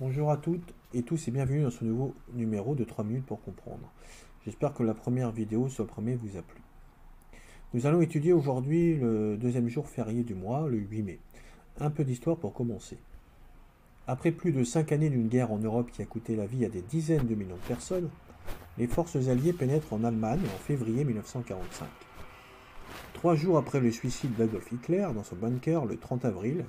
Bonjour à toutes et tous et bienvenue dans ce nouveau numéro de 3 minutes pour comprendre. J'espère que la première vidéo sur le premier vous a plu. Nous allons étudier aujourd'hui le deuxième jour férié du mois, le 8 mai. Un peu d'histoire pour commencer. Après plus de 5 années d'une guerre en Europe qui a coûté la vie à des dizaines de millions de personnes, les forces alliées pénètrent en Allemagne en février 1945. Trois jours après le suicide d'Adolf Hitler dans son bunker le 30 avril,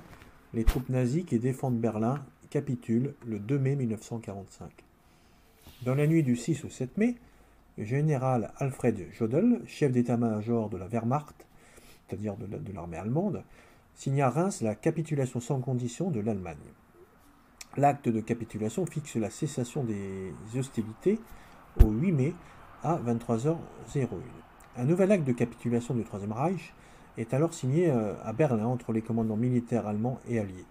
les troupes nazies qui défendent Berlin capitulent le 2 mai 1945. Dans la nuit du 6 au 7 mai, le général Alfred Jodl, chef d'état-major de la Wehrmacht, c'est-à-dire de l'armée allemande, signa à Reims la capitulation sans condition de l'Allemagne. L'acte de capitulation fixe la cessation des hostilités au 8 mai à 23h01. Un nouvel acte de capitulation du Troisième Reich est alors signé euh, à Berlin entre les commandants militaires allemands et alliés.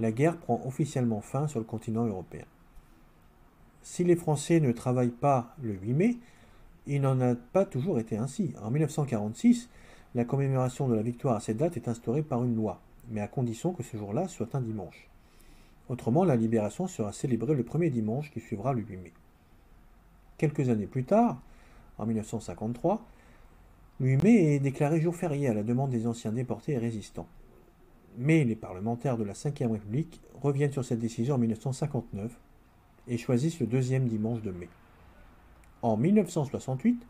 La guerre prend officiellement fin sur le continent européen. Si les Français ne travaillent pas le 8 mai, il n'en a pas toujours été ainsi. En 1946, la commémoration de la victoire à cette date est instaurée par une loi, mais à condition que ce jour-là soit un dimanche. Autrement, la libération sera célébrée le premier dimanche qui suivra le 8 mai. Quelques années plus tard, en 1953, le 8 mai est déclaré jour férié à la demande des anciens déportés et résistants. Mais les parlementaires de la Ve République reviennent sur cette décision en 1959 et choisissent le deuxième dimanche de mai. En 1968,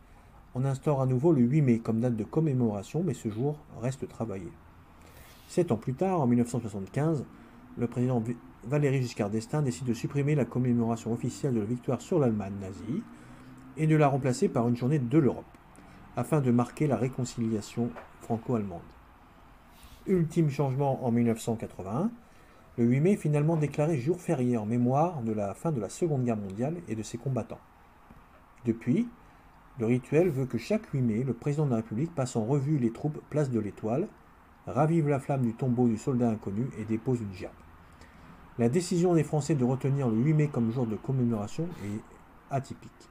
on instaure à nouveau le 8 mai comme date de commémoration, mais ce jour reste travaillé. Sept ans plus tard, en 1975, le président Valéry Giscard d'Estaing décide de supprimer la commémoration officielle de la victoire sur l'Allemagne nazie et de la remplacer par une journée de l'Europe, afin de marquer la réconciliation franco-allemande. Ultime changement en 1981, le 8 mai est finalement déclaré jour férié en mémoire de la fin de la Seconde Guerre mondiale et de ses combattants. Depuis, le rituel veut que chaque 8 mai, le président de la République passe en revue les troupes place de l'Étoile, ravive la flamme du tombeau du soldat inconnu et dépose une gerbe. La décision des Français de retenir le 8 mai comme jour de commémoration est atypique.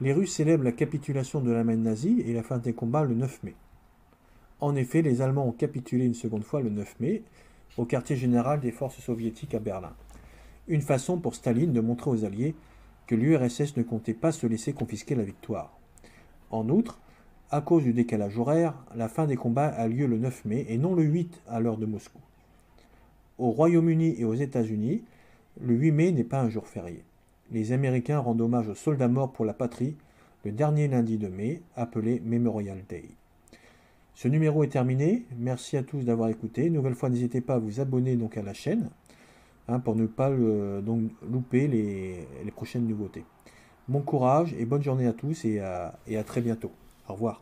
Les Russes célèbrent la capitulation de l'Allemagne nazie et la fin des combats le 9 mai. En effet, les Allemands ont capitulé une seconde fois le 9 mai au quartier général des forces soviétiques à Berlin. Une façon pour Staline de montrer aux Alliés que l'URSS ne comptait pas se laisser confisquer la victoire. En outre, à cause du décalage horaire, la fin des combats a lieu le 9 mai et non le 8 à l'heure de Moscou. Au Royaume-Uni et aux États-Unis, le 8 mai n'est pas un jour férié les Américains rendent hommage aux soldats morts pour la patrie le dernier lundi de mai, appelé Memorial Day. Ce numéro est terminé. Merci à tous d'avoir écouté. Nouvelle fois, n'hésitez pas à vous abonner donc à la chaîne hein, pour ne pas louper les, prochaines nouveautés. Bon courage et bonne journée à tous et à très bientôt. Au revoir.